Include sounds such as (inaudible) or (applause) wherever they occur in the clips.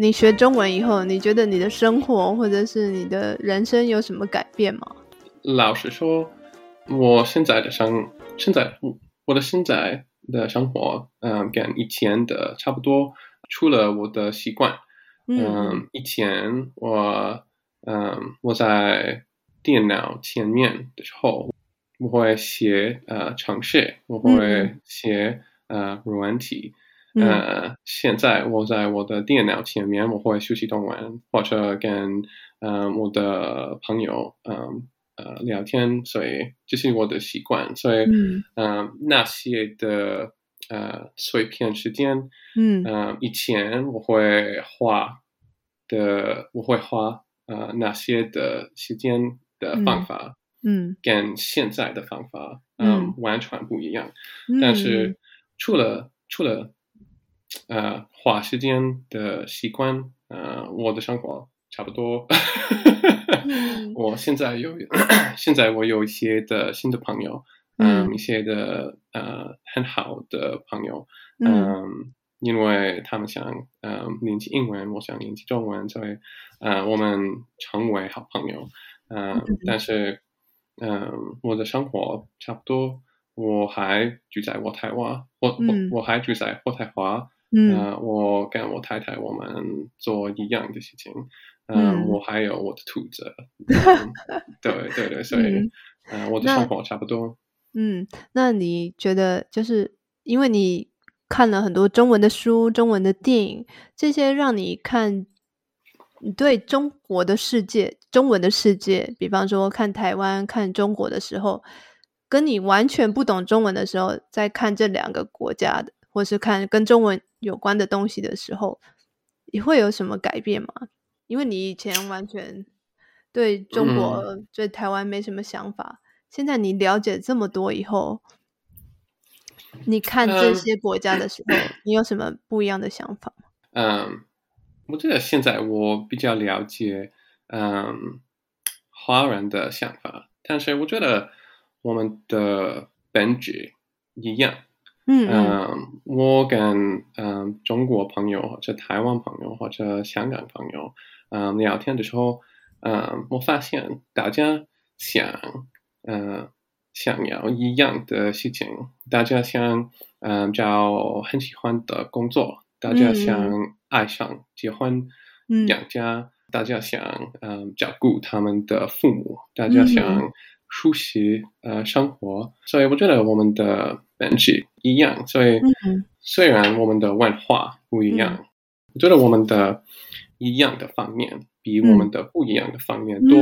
你学中文以后，你觉得你的生活或者是你的人生有什么改变吗？老实说，我现在的生现在我的现在的生活，嗯，跟以前的差不多，除了我的习惯，嗯，以前我，嗯，我在电脑前面的时候，我会写呃程式，我会写呃软体。呃，现在我在我的电脑前面，我会学习中文，或者跟嗯我的朋友嗯呃聊天，所以这是我的习惯。所以嗯。那些的呃碎片时间，嗯。以前我会花的，我会花呃那些的时间的方法，嗯，跟现在的方法嗯。完全不一样。但是除了除了呃，花时间的习惯，呃，我的生活差不多。(laughs) 我现在有，(clears throat) 现在我有一些的新的朋友，嗯，一些的呃很好的朋友，嗯，因为他们想呃练习英文，我想练习中文，所以呃我们成为好朋友，嗯，但是嗯我的生活差不多，我还住在我台湾，我我我还住在渥太华。嗯，我跟我太太我们做一样的事情。嗯，我还有我的兔子。(laughs) 对对对，所以嗯，我的生活差不多。嗯，那你觉得就是因为你看了很多中文的书、中文的电影，这些让你看你对中国的世界、中文的世界，比方说看台湾、看中国的时候，跟你完全不懂中文的时候，在看这两个国家的，或是看跟中文。有关的东西的时候，你会有什么改变吗？因为你以前完全对中国、对台湾没什么想法，现在你了解这么多以后，你看这些国家的时候，(clears throat) 你有什么不一样的想法吗？嗯，我觉得现在我比较了解嗯华人的想法，但是我觉得我们的本质一样。嗯，我跟嗯中国朋友或者台湾朋友或者香港朋友嗯聊天的时候，嗯，我发现大家想嗯想要一样的事情，大家想嗯找很喜欢的工作，大家想爱上结婚养家，大家想嗯照顾他们的父母，大家想。熟悉呃生活，所以我觉得我们的本质一样。所以虽然我们的文化不一样，我觉得我们的一样的方面比我们的不一样的方面多。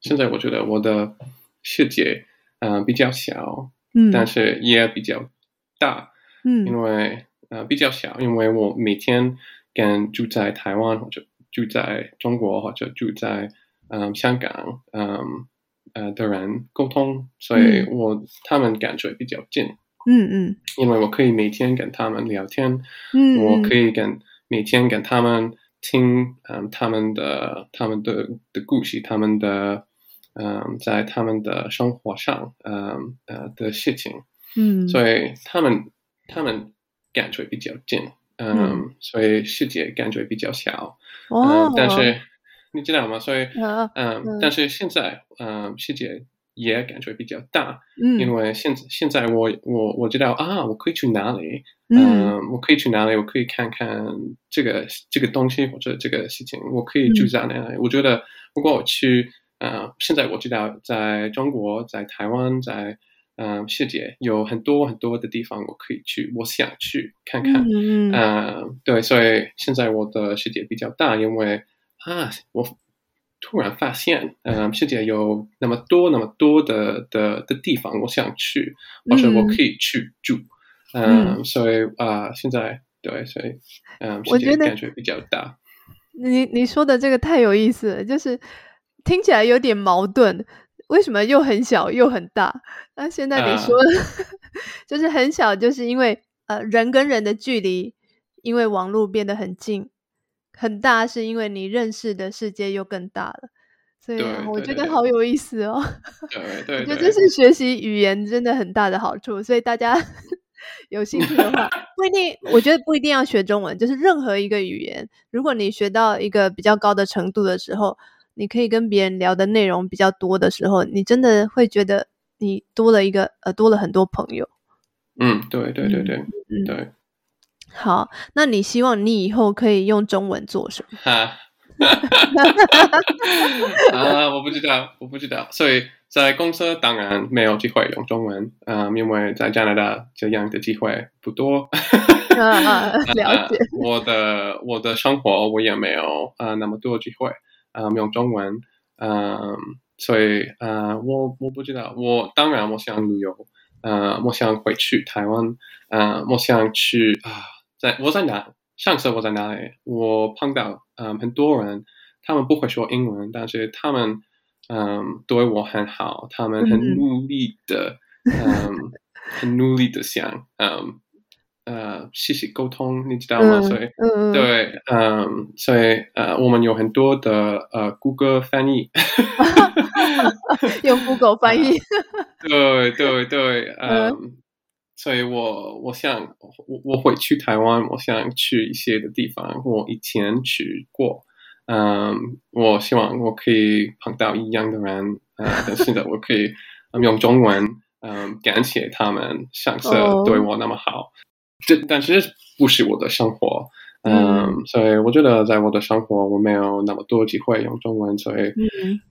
现在我觉得我的世界呃比较小，但是也比较大。嗯，因为呃比较小，因为我每天跟住在台湾或者住在中国或者住在嗯香港嗯。呃的人沟通，所以我他们感觉比较近。嗯嗯，因为我可以每天跟他们聊天，嗯，我可以跟每天跟他们听，嗯，他们的他们的的故事，他们的嗯，在他们的生活上，嗯呃的事情，嗯，所以他们他们感觉比较近，嗯，所以世界感觉比较小，哦，但是。你知道吗？所以，(laughs) 嗯，但是现在，嗯，世界也感觉比较大，嗯，因为现现在我我我知道啊，我可以去哪里，嗯，我可以去哪里，我可以看看这个这个东西或者这个事情，我可以住在哪里。我觉得，如果我去，呃，现在我知道，在中国，在台湾，在嗯世界有很多很多的地方我可以去，我想去看看，嗯，对，所以现在我的世界比较大，因为。啊！我突然发现，嗯，世界有那么多、那么多的的的地方，我想去，或者我可以去住，嗯，所以啊，现在对，所以嗯，我觉得感觉比较大。你你说的这个太有意思了，就是听起来有点矛盾，为什么又很小又很大？那现在你说，(laughs) 就是很小，就是因为呃，人跟人的距离，因为网络变得很近。很大是因为你认识的世界又更大了，所以我觉得好有意思哦。(laughs) 对对，我觉得这是学习语言真的很大的好处。所以大家 (laughs) 有兴趣的话，(laughs) 不一定，我觉得不一定要学中文，就是任何一个语言，如果你学到一个比较高的程度的时候，你可以跟别人聊的内容比较多的时候，你真的会觉得你多了一个呃，多了很多朋友。嗯，对对对对，嗯，对。好，那你希望你以后可以用中文做什么？哈，啊，我不知道，我不知道，所以在公司当然没有机会用中文，嗯，因为在加拿大这样的机会不多。(laughs) 啊，(laughs) 了解。我的我的生活我也没有啊那么多机会啊用中文，嗯，所以啊我我不知道，我当然我想旅游，呃，我想回去台湾，呃，我想去啊，在我在哪？上次我在哪里？我碰到嗯很多人，他们不会说英文，但是他们嗯对我很好，他们很努力的，嗯，很努力的想嗯呃谢谢沟通，你知道吗？所以对嗯，所以呃我们有很多的呃谷歌翻译 (laughs) (laughs) 用 Google 翻译，对对对，嗯。所以我我想我我会去台湾，我想去一些的地方，我以前去过，嗯，我希望我可以碰到一样的人，呃，但是的我可以用中文，嗯，感谢他们上次对我那么好，这但是不是我的生活，嗯，所以我觉得在我的生活我没有那么多机会用中文，所以，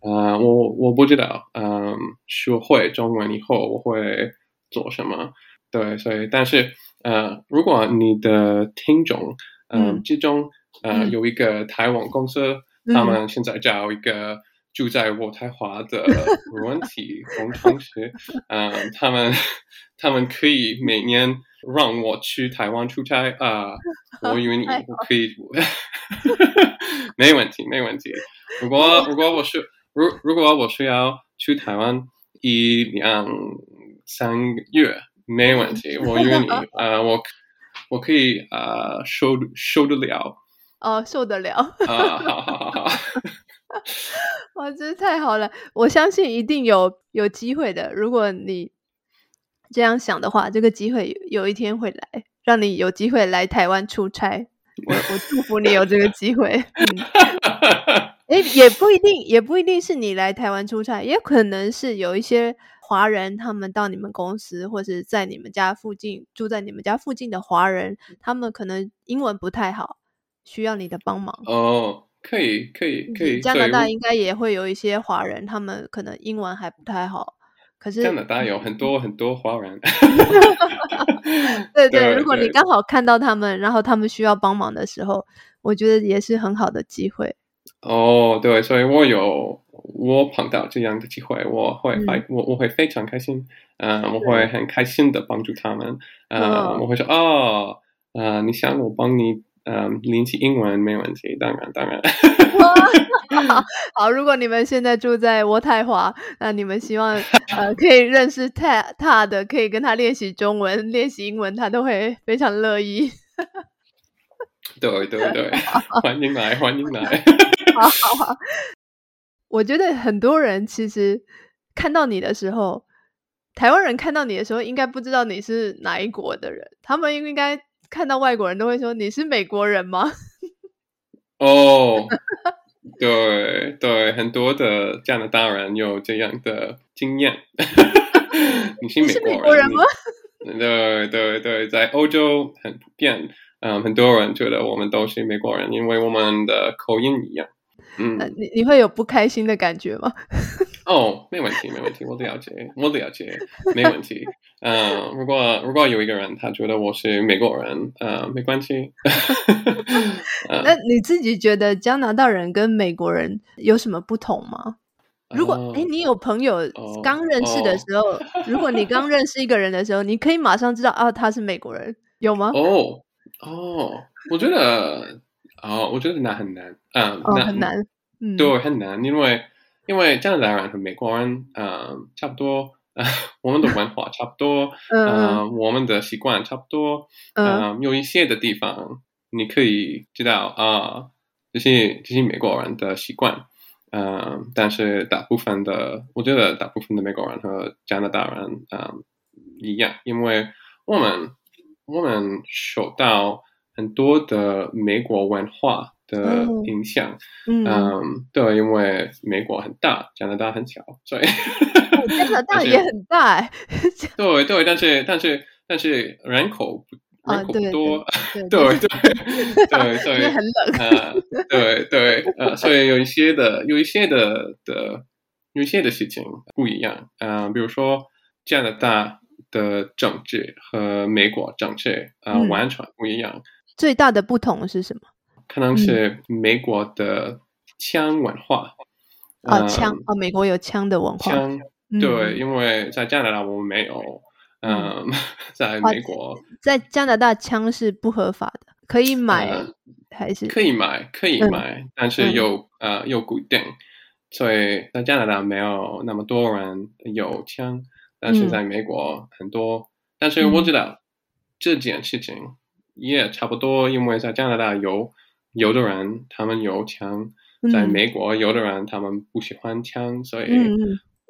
嗯，我我不知道，嗯，学会中文以后我会做什么。对，所以但是呃，如果你的听众嗯之中呃有一个台湾公司，他们现在找一个住在渥太华的 (laughs) 文体工程师，嗯，他们他们可以每年让我去台湾出差啊，我以为你我可以，(laughs) 没问题，没问题。如果如果我是如如果我是要去台湾一两三个月。没问题，我约你，(laughs) 呃，我我可以呃受受得了，哦，受得了，啊，好好好好，(laughs) 哇，真是太好了！我相信一定有有机会的。如果你这样想的话，这个机会有一天会来，让你有机会来台湾出差。我我祝福你有这个机会。(laughs) 哎，也不一定，也不一定是你来台湾出差，也可能是有一些。华人他们到你们公司，或者在你们家附近住在你们家附近的华人，他们可能英文不太好，需要你的帮忙。哦，可以，可以，可以。加拿大应该也会有一些华人，他们可能英文还不太好。可是加拿大有很多很多华人。(laughs) (laughs) 对对，如果你刚好看到他们，然后他们需要帮忙的时候，我觉得也是很好的机会。哦，对，所以我有。我碰到这样的机会，我会非我我会非常开心，嗯，我会很开心的帮助他们，嗯，我会说哦，呃，你想我帮你，嗯，练习英文没问题，当然当然。(laughs) 好，如果你们现在住在渥太华，那你们希望呃 (laughs) 可以认识他他的，可以跟他练习中文、练习英文，他都会非常乐意。对对对，(laughs) 欢迎来，欢迎来。好好好。我觉得很多人其实看到你的时候，台湾人看到你的时候，应该不知道你是哪一国的人。他们应该看到外国人都会说：“你是美国人吗？”哦，对对，很多的加拿大人有这样的经验。(laughs) 你是美国人吗？对对对，在欧洲很普遍，嗯，很多人觉得我们都是美国人，因为我们的口音一样。嗯，你你会有不开心的感觉吗？(laughs) 哦，没问题，没问题，我了解，我了解，没问题。嗯，如果如果有一个人他觉得我是美国人，呃，没关系。(laughs) 那你自己觉得加拿大人跟美国人有什么不同吗？如果哎，你有朋友刚认识的时候，如果你刚认识一个人的时候，你可以马上知道啊，他是美国人，有吗？哦哦，我觉得。哦，我觉得那很难，嗯，那很难，对，很难，因为因为加拿大人和美国人，嗯，差不多，(laughs) 我们的文化差不多，(laughs) 嗯，我们的习惯差不多，嗯，有一些的地方你可以知道啊，这些这些美国人的习惯，嗯，但是大部分的，我觉得大部分的美国人和加拿大人，嗯，一样，因为我们我们受到很多的美国文化的哦影响。嗯，嗯，对，因为美国很大，加拿大很小，所以哦加拿大 (laughs) 也很大哎，对 (laughs) 对，但是但是但是人口不啊人口对不多，对对对。对，(laughs) 所以很冷，啊，对对，呃，所以有一些的，有一些的的，有一些的事情不一样，呃，比如说加拿大的政治和美国政治，呃，嗯。完全不一样，最大的不同是什么？可能是美国的枪文化，啊，呃枪哦，美国有枪的文化，枪，嗯。对，，因为在加拿大我们没有，嗯，(laughs) 在美国。在加拿大枪是不合法的，可以买呃还是？可以买，可以嗯。买，但是嗯。有、呃有规定，所以在加拿大没有那么多人有枪，但是嗯。在美国很多。但是我知道这件事情也差不多，因为在加拿大有有的人他们有枪，在嗯。美国有的人他们不喜欢枪，所以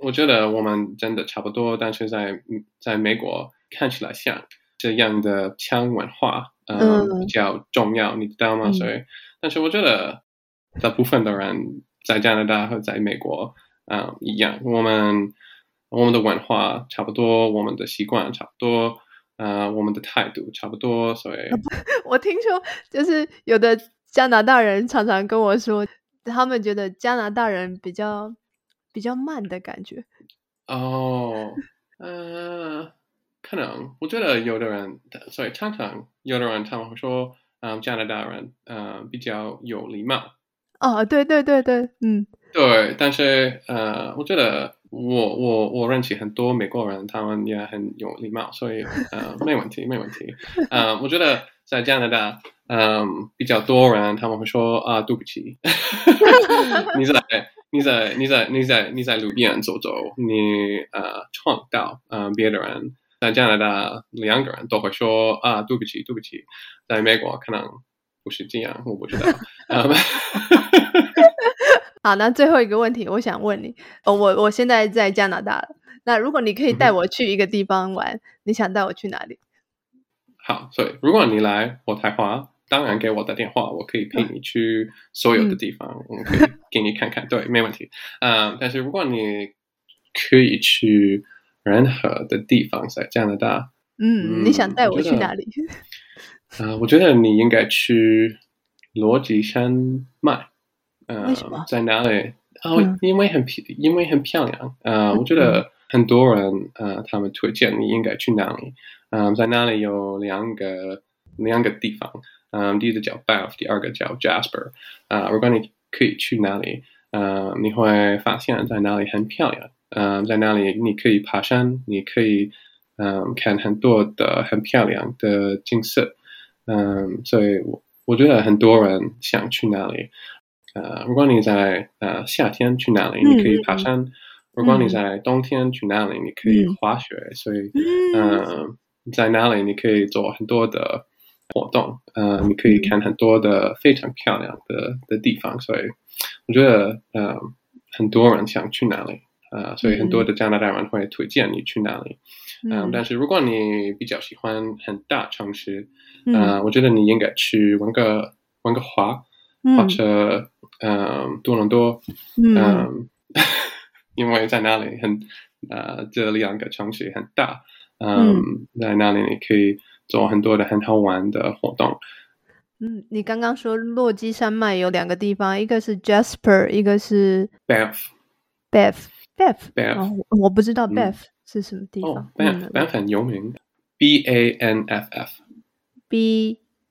我觉得我们真的差不多，但是在嗯在美国看起来像这样的枪文化，嗯，嗯。比较重要，你知道吗？嗯。所以，但是我觉得大部分的人在加拿大和在美国，嗯，一样，我们我们的文化差不多，我们的习惯差不多，呃，我们的态度差不多，所以，(laughs) 我听说，就是有的加拿大人常常跟我说，他们觉得加拿大人比较比较慢的感觉。哦，呃，可能我觉得有的人，所以常常有的人他们会说，嗯，加拿大人，嗯，比较有礼貌。哦，对对对对，嗯对，但是呃，我觉得我我我认识很多美国人，他们也很有礼貌，所以呃，没问题，没问题。呃，我觉得在加拿大，嗯、比较多人他们会说啊，对不起，(laughs) 你在你在你在你在你在路边走走，你呃撞到呃别的人，在加拿大两个人都会说啊，对不起，对不起。在美国可能不是这样，我不知道。嗯 (laughs) (laughs) 好，那最后一个问题，我想问你，哦，我我现在在加拿大了，那如果你可以带我去一个地方玩，你想带我去哪里？好，所以如果你来我台华，当然给我打电话，我可以陪你去所有的地方，我可以给你看看，对，没问题。嗯，但是如果你可以去任何的地方，在加拿大，嗯，你想带我去哪里？啊、(laughs) 我觉得你应该去罗吉山脉。呃为什么，在哪里？哦，嗯因为很漂，因为很漂亮。呃，我觉得很多人呃，他们推荐你应该去哪里。嗯、在那里有两个两个地方。嗯、第一个叫 Banff，第二个叫 Jasper。啊、如果你可以去哪里，呃，你会发现在哪里很漂亮。嗯、在那里你可以爬山，你可以嗯、看很多的很漂亮的景色。嗯，所以我我觉得很多人想去那里。呃，如果你在呃夏天去哪里，你可以爬山；如果你在冬天去哪里，你可以嗯滑雪。所以，嗯呃，在哪里你可以做很多的活动，呃，你可以看很多的非常漂亮的的地方。所以，我觉得呃很多人想去哪里，呃，所以很多的加拿大人会推荐你去哪里。嗯，但是如果你比较喜欢很大城市，嗯呃，我觉得你应该去温哥温哥华或者嗯多伦多，嗯嗯，因为在那里很呃这两个城市很大，嗯，在那里你可以做很多的很好玩的活动。嗯，你刚刚说落基山脉有两个地方，一个是 Jasper，一个是 Banff。Banff，Banff 哦我我不知道嗯 Banff 是什么地哦方。嗯 Banff 很有名，B A N F F。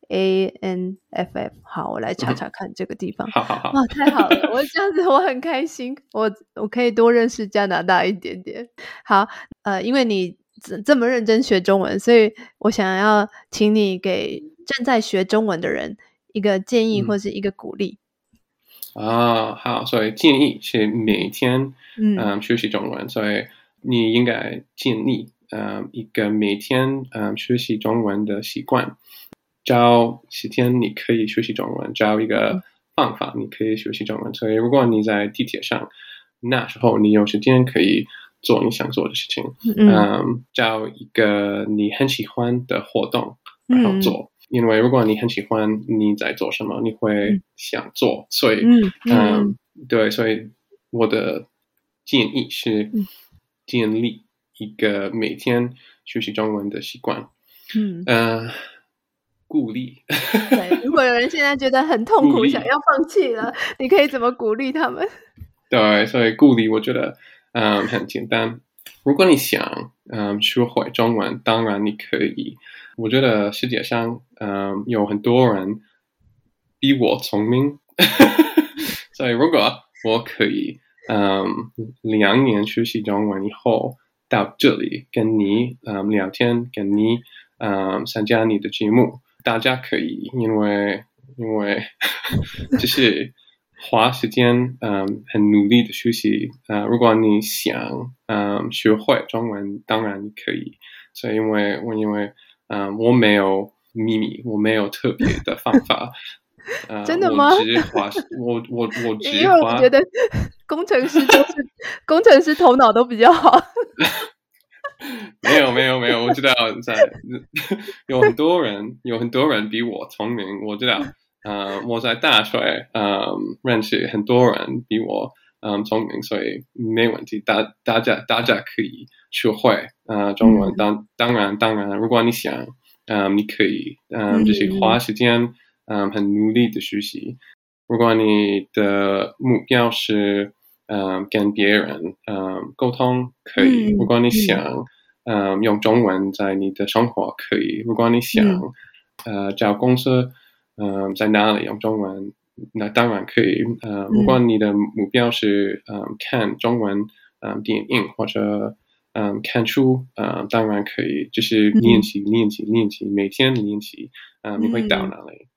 B A N F F，好，我来查查看这个地方。好好好，哇，太好了！我这样子我很开心，我我可以多认识加拿大一点点。好，呃，因为你这这么认真学中文，所以我想要请你给正在学中文的人一个建议嗯或是一个鼓励。啊，好，所以建议是每天嗯嗯学习中文，所以你应该建立嗯一个每天嗯学习中文的习惯，找时间你可以学习中文，找一个方法你可以学习中文。所以如果你在地铁上，那时候你有时间可以做你想做的事情，嗯嗯，找一个你很喜欢的活动，然后做。因为如果你很喜欢你在做什么，你会想做，所以嗯嗯，对，所以我的建议是建立一个每天学习中文的习惯。嗯，呃，鼓励。(laughs) 对，如果有人现在觉得很痛苦，想要放弃了，你可以怎么鼓励他们？(laughs) 对，所以鼓励我觉得嗯很简单。如果你想嗯学会中文，当然你可以。我觉得世界上嗯有很多人比我聪明，(laughs) 所以如果我可以嗯两年学习中文以后到这里跟你嗯聊天，跟你嗯参加你的节目，大家可以因为因为 (laughs) 就是。花时间，嗯，很努力的学习，啊、如果你想，嗯，学会中文，当然可以。所以，因为我因为，嗯，我没有秘密，我没有特别的方法。(laughs) 呃、真的吗我只花，我我我只因为我觉得工程师就是工程师头脑都比较好。(laughs) (laughs) 没有没有没有，我知道在 (laughs) 有很多人有很多人比我聪明，我知道。(laughs) 呃，我在大学嗯认识很多人比我嗯聪明，所以没问题。大大家大家可以学会呃中文，嗯当当然当然，如果你想，嗯，你可以嗯就是花时间嗯很努力的学习。如果你的目标是嗯跟别人嗯沟通，可以。嗯如果你嗯想嗯用中文在你的生活，可以。如果你想嗯呃找公司。嗯，在哪里用中文？那当然可以。呃，如果你的目标是嗯看中文嗯电影或者嗯看书，嗯当然可以，就是练习练习练习，每天练习，嗯你会到哪里？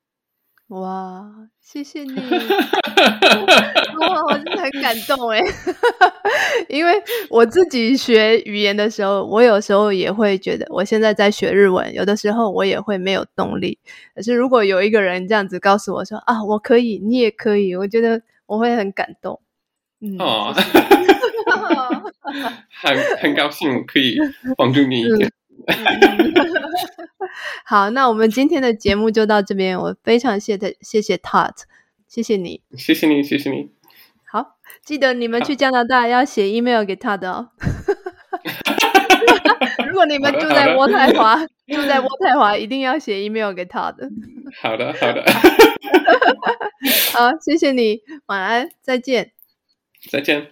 哇，谢谢你！(laughs) 哇，我真的很感动哎，(laughs) 因为我自己学语言的时候，我有时候也会觉得，我现在在学日文，有的时候我也会没有动力。可是如果有一个人这样子告诉我说啊，我可以，你也可以，我觉得我会很感动。嗯，哦 (laughs) 很很高兴可以帮助你一点。(laughs) 好，那我们今天的节目就到这边。我非常谢谢谢谢 Tot，谢谢你。谢谢你，谢谢你。好，记得你们去加拿大要写 email 给他的哦。(laughs) 如果你们住在渥太华，住在渥太华，一定要写 email 给他的。好的，好的。好，谢谢你，晚安，再见。再见。